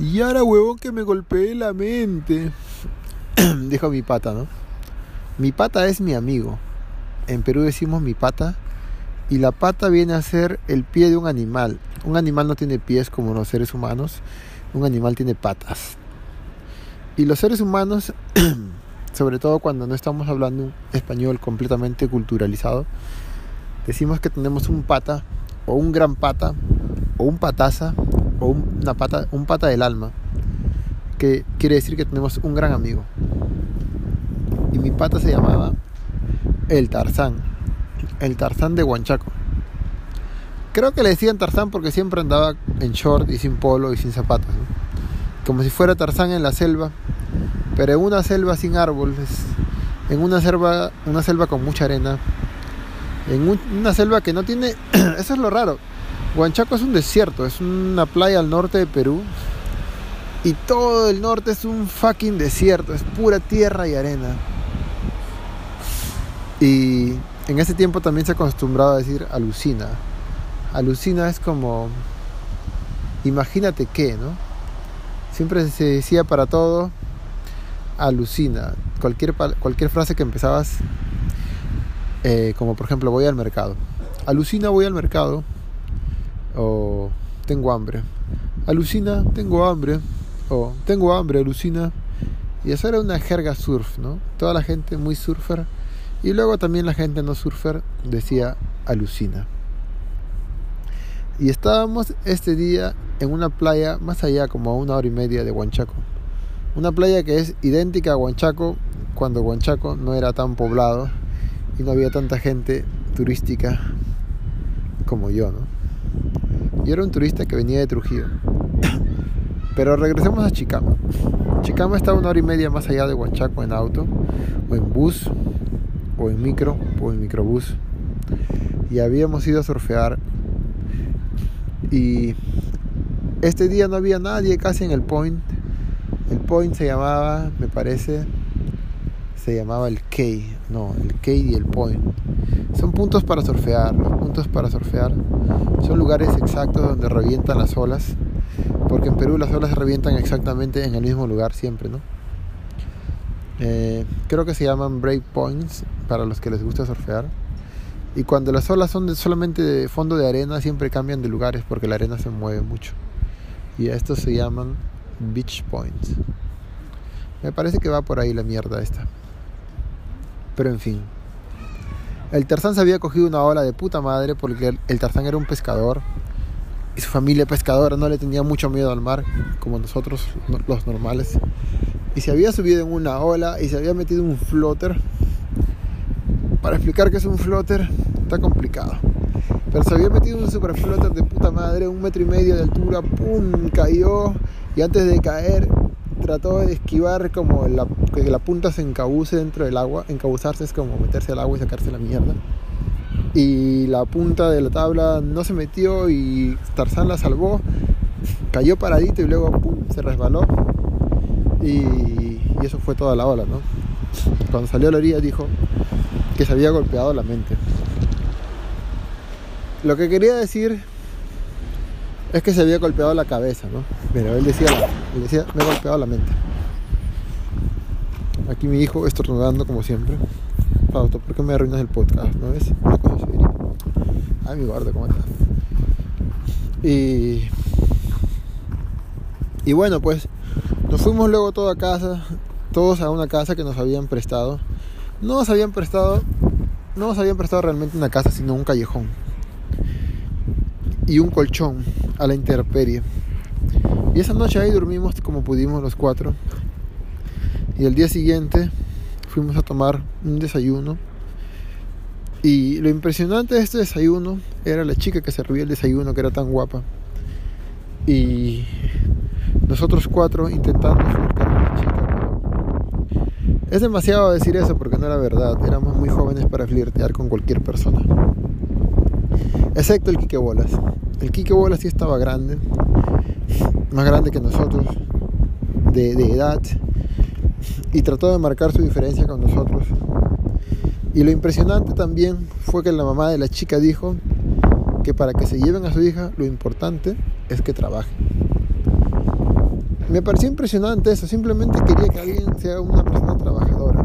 Y ahora, huevón, que me golpeé la mente. Dijo mi pata, ¿no? Mi pata es mi amigo. En Perú decimos mi pata. Y la pata viene a ser el pie de un animal. Un animal no tiene pies como los seres humanos. Un animal tiene patas. Y los seres humanos, sobre todo cuando no estamos hablando un español completamente culturalizado, decimos que tenemos un pata, o un gran pata, o un pataza, o una pata, un pata del alma, que quiere decir que tenemos un gran amigo. Y mi pata se llamaba el Tarzán, el Tarzán de Huanchaco. Creo que le decían Tarzán porque siempre andaba en short y sin polo y sin zapatos. Como si fuera Tarzán en la selva, pero en una selva sin árboles, en una selva, una selva con mucha arena, en una selva que no tiene... Eso es lo raro. Huanchaco es un desierto, es una playa al norte de Perú. Y todo el norte es un fucking desierto, es pura tierra y arena. Y en ese tiempo también se acostumbraba a decir alucina. Alucina es como, imagínate qué, ¿no? Siempre se decía para todo, alucina. Cualquier, cualquier frase que empezabas, eh, como por ejemplo, voy al mercado. Alucina, voy al mercado. O tengo hambre. Alucina, tengo hambre. O tengo hambre, alucina. Y eso era una jerga surf, ¿no? Toda la gente muy surfer. Y luego también la gente no surfer decía alucina. Y estábamos este día en una playa más allá, como a una hora y media de Huanchaco. Una playa que es idéntica a Huanchaco cuando Huanchaco no era tan poblado y no había tanta gente turística como yo, ¿no? Yo era un turista que venía de Trujillo. Pero regresemos a Chicama. Chicama está una hora y media más allá de Huanchaco en auto o en bus o en micro o en microbús. Y habíamos ido a surfear y este día no había nadie casi en el point. El point se llamaba, me parece, se llamaba el Key. No, el Key y el point. Son puntos para surfear. Los puntos para surfear son lugares exactos donde revientan las olas. Porque en Perú las olas se revientan exactamente en el mismo lugar siempre, ¿no? Eh, creo que se llaman break points para los que les gusta surfear. Y cuando las olas son solamente de fondo de arena, siempre cambian de lugares porque la arena se mueve mucho. Y estos se llaman beach points. Me parece que va por ahí la mierda esta. Pero en fin. El Tarzán se había cogido una ola de puta madre porque el Tarzán era un pescador. Y su familia pescadora no le tenía mucho miedo al mar, como nosotros los normales. Y se había subido en una ola y se había metido un floater para explicar que es un floater está complicado. Pero se había metido un super floater de puta madre, un metro y medio de altura, ¡pum! cayó y antes de caer trató de esquivar como la, que la punta se encabuce dentro del agua. Encabuzarse es como meterse al agua y sacarse la mierda. Y la punta de la tabla no se metió y Tarzán la salvó. Cayó paradito y luego se resbaló. Y, y eso fue toda la ola, ¿no? Cuando salió a la orilla dijo, que se había golpeado la mente. Lo que quería decir es que se había golpeado la cabeza, ¿no? Pero él decía, él decía, me he golpeado la mente. Aquí mi hijo estornudando como siempre. Fausto, ¿por qué me arruinas el podcast? ¿No ves? Una cosa seria. Ay, mi guarda, ¿cómo estás? Y... Y bueno, pues nos fuimos luego todos a casa, todos a una casa que nos habían prestado no nos habían prestado, no nos habían prestado realmente una casa, sino un callejón y un colchón a la intemperie. Y esa noche ahí dormimos como pudimos los cuatro. Y el día siguiente fuimos a tomar un desayuno. Y lo impresionante de este desayuno era la chica que servía el desayuno, que era tan guapa. Y nosotros cuatro intentando es demasiado decir eso porque no era verdad. Éramos muy jóvenes para flirtear con cualquier persona. Excepto el Quique Bolas. El Quique Bolas sí estaba grande. Más grande que nosotros. De, de edad. Y trató de marcar su diferencia con nosotros. Y lo impresionante también fue que la mamá de la chica dijo que para que se lleven a su hija lo importante es que trabaje. Me pareció impresionante eso, simplemente quería que alguien sea una persona trabajadora.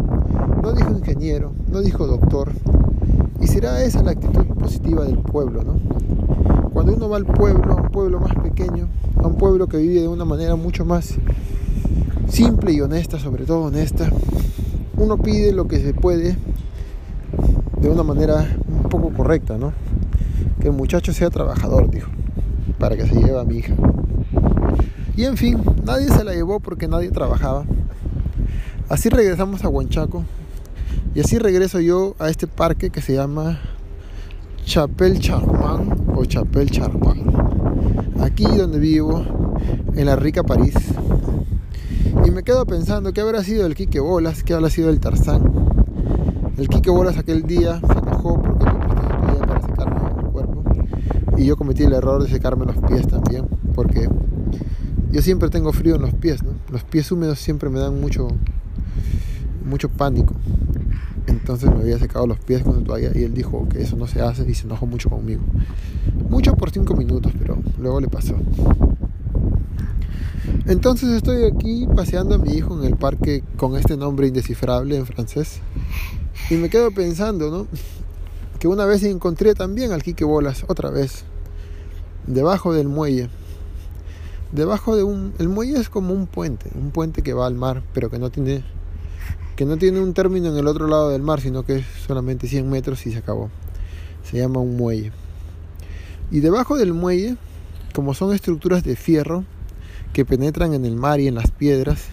No dijo ingeniero, no dijo doctor. Y será esa la actitud positiva del pueblo, ¿no? Cuando uno va al pueblo, a un pueblo más pequeño, a un pueblo que vive de una manera mucho más simple y honesta, sobre todo honesta, uno pide lo que se puede de una manera un poco correcta, ¿no? Que el muchacho sea trabajador, dijo, para que se lleve a mi hija. Y en fin, nadie se la llevó porque nadie trabajaba. Así regresamos a Huanchaco. Y así regreso yo a este parque que se llama Chapel Charman o Chapel Charman. Aquí donde vivo, en la rica París. Y me quedo pensando qué habrá sido el Quique Bolas, qué habrá sido el Tarzán. El Quique Bolas aquel día se enojó porque yo presté para secarme el cuerpo. Y yo cometí el error de secarme los pies también, porque yo siempre tengo frío en los pies, ¿no? Los pies húmedos siempre me dan mucho, mucho pánico. Entonces me había secado los pies con toalla y él dijo que eso no se hace y se enojó mucho conmigo. Mucho por cinco minutos, pero luego le pasó. Entonces estoy aquí paseando a mi hijo en el parque con este nombre indescifrable en francés. Y me quedo pensando, ¿no? Que una vez encontré también al Quique Bolas, otra vez, debajo del muelle debajo de un el muelle es como un puente un puente que va al mar pero que no tiene que no tiene un término en el otro lado del mar sino que es solamente 100 metros y se acabó. Se llama un muelle. Y debajo del muelle como son estructuras de fierro que penetran en el mar y en las piedras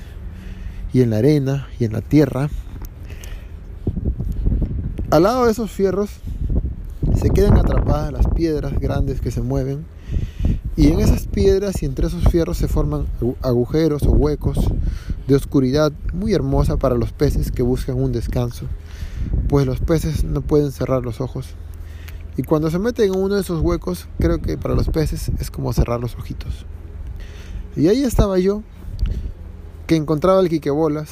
y en la arena y en la tierra al lado de esos fierros se quedan atrapadas las piedras grandes que se mueven y en esas piedras y entre esos fierros se forman agujeros o huecos de oscuridad muy hermosa para los peces que buscan un descanso, pues los peces no pueden cerrar los ojos. Y cuando se meten en uno de esos huecos, creo que para los peces es como cerrar los ojitos. Y ahí estaba yo, que encontraba el quiquebolas,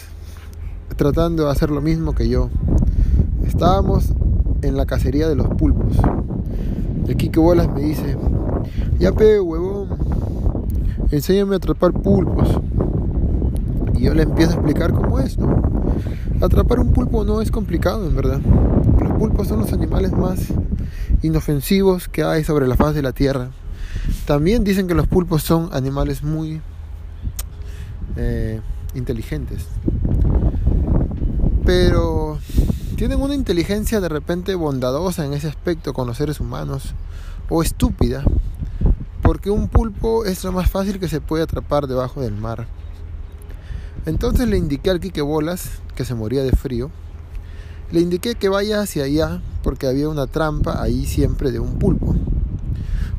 tratando de hacer lo mismo que yo. Estábamos en la cacería de los pulpos. El quiquebolas me dice, ya pe, huevón, enséñame a atrapar pulpos. Y yo le empiezo a explicar cómo es, ¿no? Atrapar un pulpo no es complicado, en verdad. Los pulpos son los animales más inofensivos que hay sobre la faz de la tierra. También dicen que los pulpos son animales muy eh, inteligentes. Pero tienen una inteligencia de repente bondadosa en ese aspecto con los seres humanos o estúpida porque un pulpo es lo más fácil que se puede atrapar debajo del mar. Entonces le indiqué al Quique Bolas, que se moría de frío, le indiqué que vaya hacia allá porque había una trampa ahí siempre de un pulpo.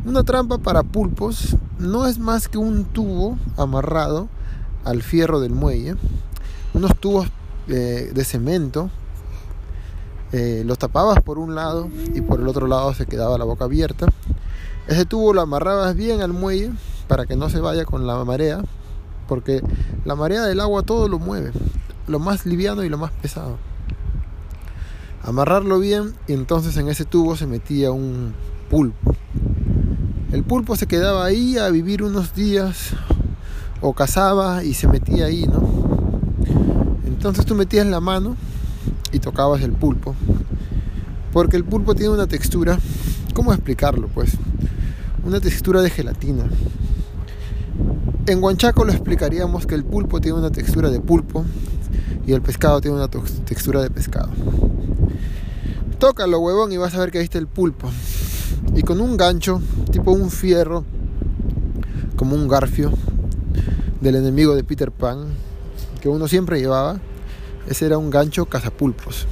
Una trampa para pulpos no es más que un tubo amarrado al fierro del muelle, unos tubos eh, de cemento, eh, los tapabas por un lado y por el otro lado se quedaba la boca abierta ese tubo lo amarrabas bien al muelle para que no se vaya con la marea, porque la marea del agua todo lo mueve, lo más liviano y lo más pesado. Amarrarlo bien y entonces en ese tubo se metía un pulpo. El pulpo se quedaba ahí a vivir unos días o cazaba y se metía ahí, ¿no? Entonces tú metías la mano y tocabas el pulpo. Porque el pulpo tiene una textura, ¿cómo explicarlo? Pues una textura de gelatina. En Huanchaco lo explicaríamos que el pulpo tiene una textura de pulpo y el pescado tiene una textura de pescado. Tócalo, huevón, y vas a ver que ahí está el pulpo. Y con un gancho, tipo un fierro, como un garfio del enemigo de Peter Pan, que uno siempre llevaba, ese era un gancho cazapulpos.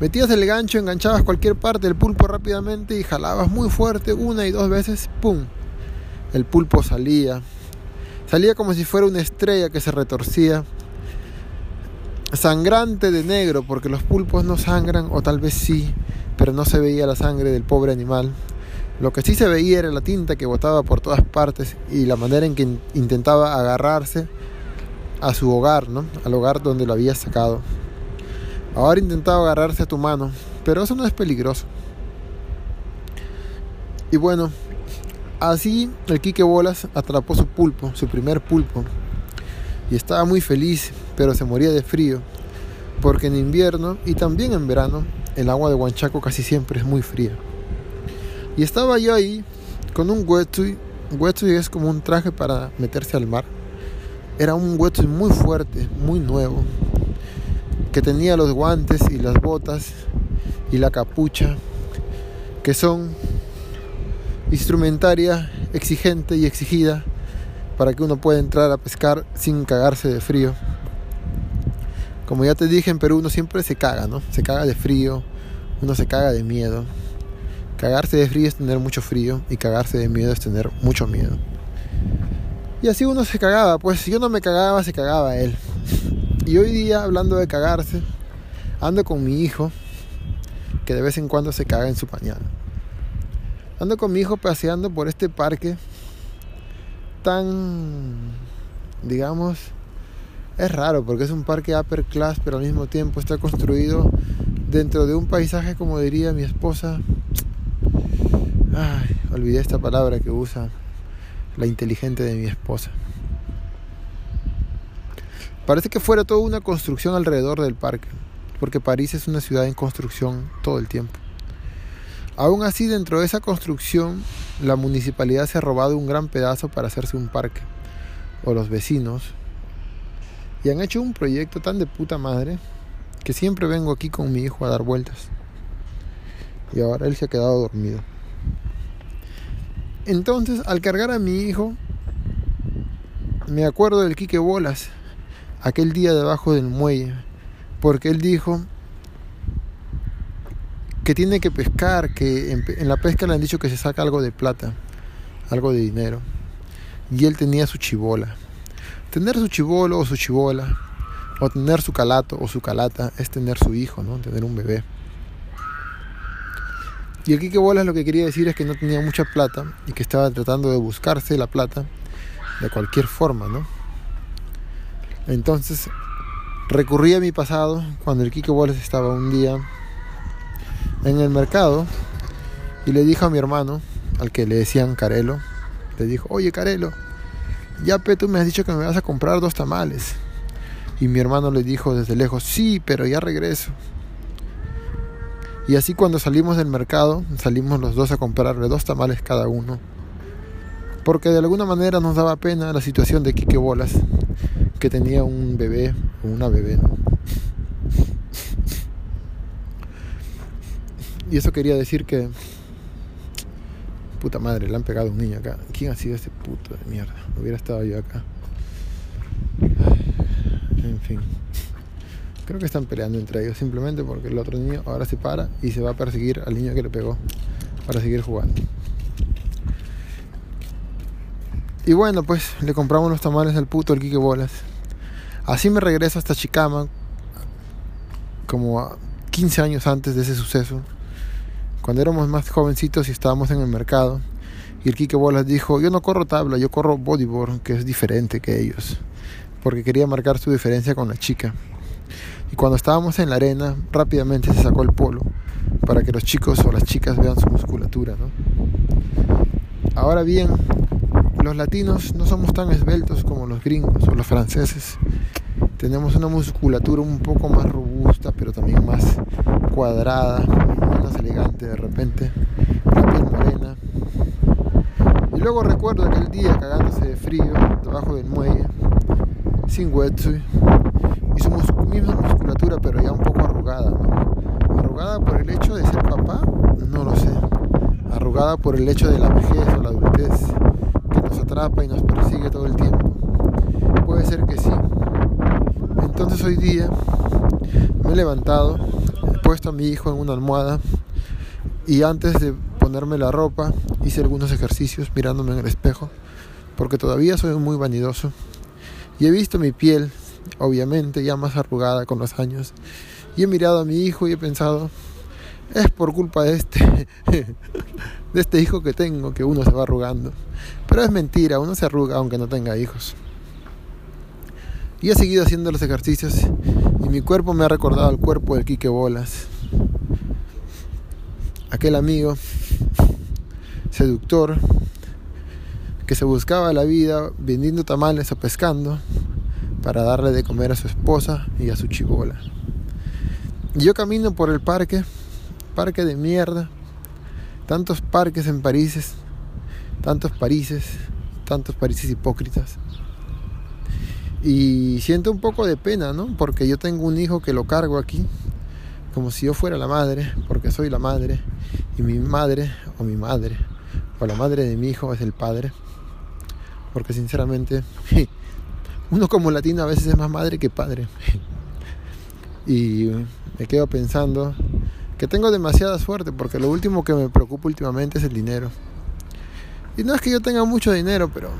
Metías el gancho, enganchabas cualquier parte del pulpo rápidamente y jalabas muy fuerte una y dos veces, ¡pum! El pulpo salía. Salía como si fuera una estrella que se retorcía. Sangrante de negro, porque los pulpos no sangran, o tal vez sí, pero no se veía la sangre del pobre animal. Lo que sí se veía era la tinta que botaba por todas partes y la manera en que intentaba agarrarse a su hogar, ¿no? Al hogar donde lo había sacado. Ahora intentaba agarrarse a tu mano, pero eso no es peligroso. Y bueno, así el Quique Bolas atrapó su pulpo, su primer pulpo. y estaba muy feliz, pero se moría de frío, porque en invierno y también en verano el agua de Huanchaco casi siempre es muy fría. Y estaba yo ahí con un wetsuit, wetsuit es como un traje para meterse al mar. Era un wetsuit muy fuerte, muy nuevo, que tenía los guantes y las botas y la capucha, que son instrumentaria exigente y exigida para que uno pueda entrar a pescar sin cagarse de frío. Como ya te dije, en Perú uno siempre se caga, ¿no? Se caga de frío, uno se caga de miedo. Cagarse de frío es tener mucho frío y cagarse de miedo es tener mucho miedo. Y así uno se cagaba, pues si yo no me cagaba, se cagaba él. Y hoy día, hablando de cagarse, ando con mi hijo, que de vez en cuando se caga en su pañal. Ando con mi hijo paseando por este parque tan, digamos, es raro porque es un parque upper class, pero al mismo tiempo está construido dentro de un paisaje, como diría mi esposa. Ay, olvidé esta palabra que usa la inteligente de mi esposa. Parece que fuera toda una construcción alrededor del parque, porque París es una ciudad en construcción todo el tiempo. Aún así, dentro de esa construcción, la municipalidad se ha robado un gran pedazo para hacerse un parque, o los vecinos, y han hecho un proyecto tan de puta madre que siempre vengo aquí con mi hijo a dar vueltas. Y ahora él se ha quedado dormido. Entonces, al cargar a mi hijo, me acuerdo del Quique Bolas, aquel día debajo del muelle, porque él dijo, que tiene que pescar, que en, la pesca le han dicho que se saca algo de plata, algo de dinero. Y él tenía su chivola. Tener su chivolo o su chivola, o tener su calato o su calata, es tener su hijo, ¿no? Tener un bebé. Y el Quique Bolas lo que quería decir es que no tenía mucha plata y que estaba tratando de buscarse la plata de cualquier forma, ¿no? Entonces recurrí a mi pasado cuando el Quique Bolas estaba un día en el mercado y le dijo a mi hermano, al que le decían Carelo, le dijo, oye Carelo, ya pe, tú me has dicho que me vas a comprar dos tamales. Y mi hermano le dijo desde lejos, sí, pero ya regreso. Y así cuando salimos del mercado, salimos los dos a comprarle dos tamales cada uno. Porque de alguna manera nos daba pena la situación de Quique Bolas, que tenía un bebé o una bebé. Y eso quería decir que. Puta madre, le han pegado un niño acá. ¿Quién ha sido ese puto de mierda? Hubiera estado yo acá. En fin. Creo que están peleando entre ellos simplemente porque el otro niño ahora se para y se va a perseguir al niño que le pegó para seguir jugando. Y bueno, pues le compramos los tamales al puto el Quique Bolas. Así me regreso hasta Chicama, como 15 años antes de ese suceso cuando éramos más jovencitos y estábamos en el mercado, y el Quique Bolas dijo, yo no corro tabla, yo corro bodyboard, que es diferente que ellos, porque quería marcar su diferencia con la chica. Y cuando estábamos en la arena, rápidamente se sacó el polo, para que los chicos o las chicas vean su musculatura. Ahora bien, los latinos no somos tan esbeltos como los gringos o los franceses. Tenemos una musculatura un poco más robusta, pero también más cuadrada, más elegante de repente, la piel morena. Y luego recuerdo aquel día cagándose de frío debajo del muelle, sin wetsuit, y su misma musculatura, pero ya un poco arrugada. ¿Arrugada por el hecho de ser papá? No lo sé. Arrugada por el hecho de la vejez o la adultez, que nos atrapa y nos persigue todo el tiempo. Puede ser que sí. Entonces hoy día me he levantado puesto a mi hijo en una almohada y antes de ponerme la ropa hice algunos ejercicios mirándome en el espejo porque todavía soy muy vanidoso y he visto mi piel obviamente ya más arrugada con los años y he mirado a mi hijo y he pensado es por culpa de este de este hijo que tengo que uno se va arrugando pero es mentira uno se arruga aunque no tenga hijos y he seguido haciendo los ejercicios y mi cuerpo me ha recordado al cuerpo del Quique Bolas. Aquel amigo seductor que se buscaba la vida vendiendo tamales o pescando para darle de comer a su esposa y a su chivola. Yo camino por el parque, parque de mierda, tantos parques en París, tantos Parises, tantos Parises hipócritas. Y siento un poco de pena, ¿no? Porque yo tengo un hijo que lo cargo aquí, como si yo fuera la madre, porque soy la madre, y mi madre, o mi madre, o la madre de mi hijo es el padre. Porque sinceramente, uno como latino a veces es más madre que padre. Y me quedo pensando que tengo demasiada suerte, porque lo último que me preocupa últimamente es el dinero. Y no es que yo tenga mucho dinero, pero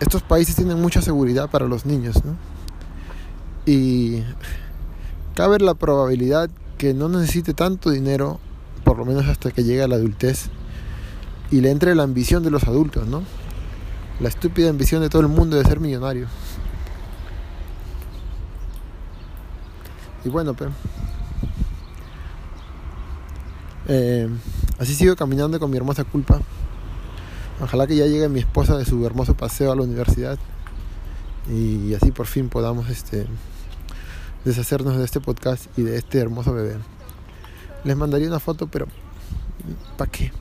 estos países tienen mucha seguridad para los niños, ¿no? Y cabe la probabilidad que no necesite tanto dinero, por lo menos hasta que llegue a la adultez, y le entre la ambición de los adultos, ¿no? La estúpida ambición de todo el mundo de ser millonario. Y bueno. Eh, así sigo caminando con mi hermosa culpa. Ojalá que ya llegue mi esposa de su hermoso paseo a la universidad y así por fin podamos este, deshacernos de este podcast y de este hermoso bebé. Les mandaría una foto, pero ¿para qué?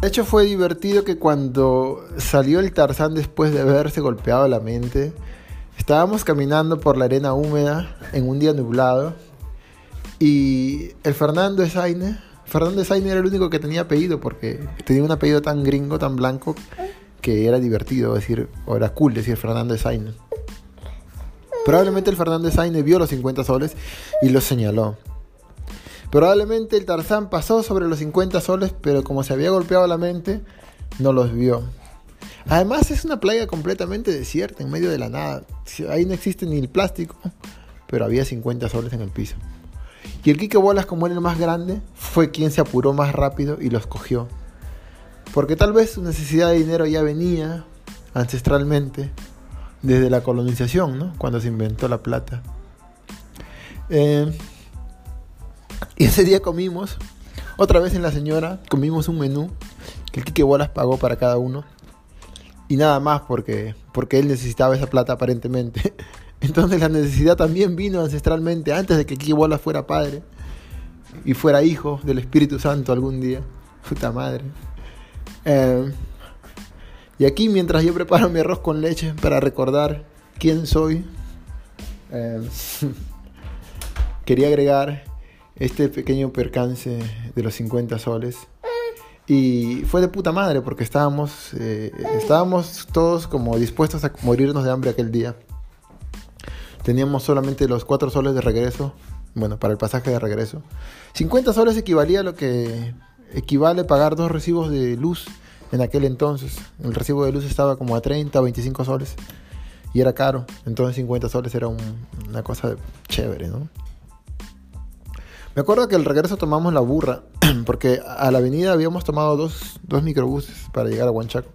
De hecho fue divertido que cuando salió el Tarzán después de haberse golpeado la mente, Estábamos caminando por la arena húmeda en un día nublado y el Fernando Saine, Fernando Saine era el único que tenía apellido porque tenía un apellido tan gringo, tan blanco que era divertido decir, o era cool decir Fernando Saine. Probablemente el Fernando Saine vio los 50 soles y los señaló. Probablemente el Tarzán pasó sobre los 50 soles, pero como se había golpeado la mente, no los vio. Además es una playa completamente desierta, en medio de la nada. Ahí no existe ni el plástico, pero había 50 soles en el piso. Y el Quique Bolas, como era el más grande, fue quien se apuró más rápido y los cogió. Porque tal vez su necesidad de dinero ya venía ancestralmente desde la colonización, ¿no? Cuando se inventó la plata. Eh, y ese día comimos, otra vez en la señora, comimos un menú que el Quique Bolas pagó para cada uno y nada más porque, porque él necesitaba esa plata aparentemente. Entonces la necesidad también vino ancestralmente antes de que Kiki fuera padre y fuera hijo del Espíritu Santo algún día. Puta madre. Eh, y aquí mientras yo preparo mi arroz con leche para recordar quién soy, eh, quería agregar este pequeño percance de los 50 soles y fue de puta madre porque estábamos, eh, estábamos todos como dispuestos a morirnos de hambre aquel día. Teníamos solamente los 4 soles de regreso, bueno, para el pasaje de regreso. 50 soles equivalía a lo que equivale pagar dos recibos de luz en aquel entonces. El recibo de luz estaba como a 30 o 25 soles y era caro. Entonces 50 soles era una cosa chévere, ¿no? Me acuerdo que al regreso tomamos la burra, porque a la avenida habíamos tomado dos, dos microbuses para llegar a Huanchaco.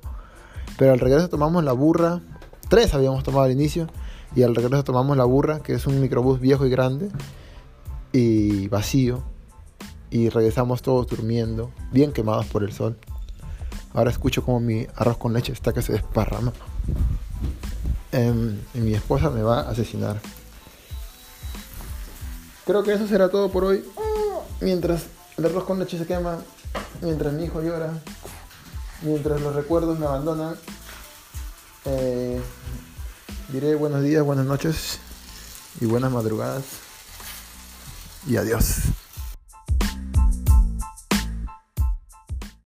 Pero al regreso tomamos la burra, tres habíamos tomado al inicio, y al regreso tomamos la burra, que es un microbús viejo y grande, y vacío. Y regresamos todos durmiendo, bien quemados por el sol. Ahora escucho como mi arroz con leche está que se desparrama. Em, y mi esposa me va a asesinar. Creo que eso será todo por hoy. Mientras el arroz con leche se quema, mientras mi hijo llora, mientras los recuerdos me abandonan, eh, diré buenos días, buenas noches y buenas madrugadas. Y adiós.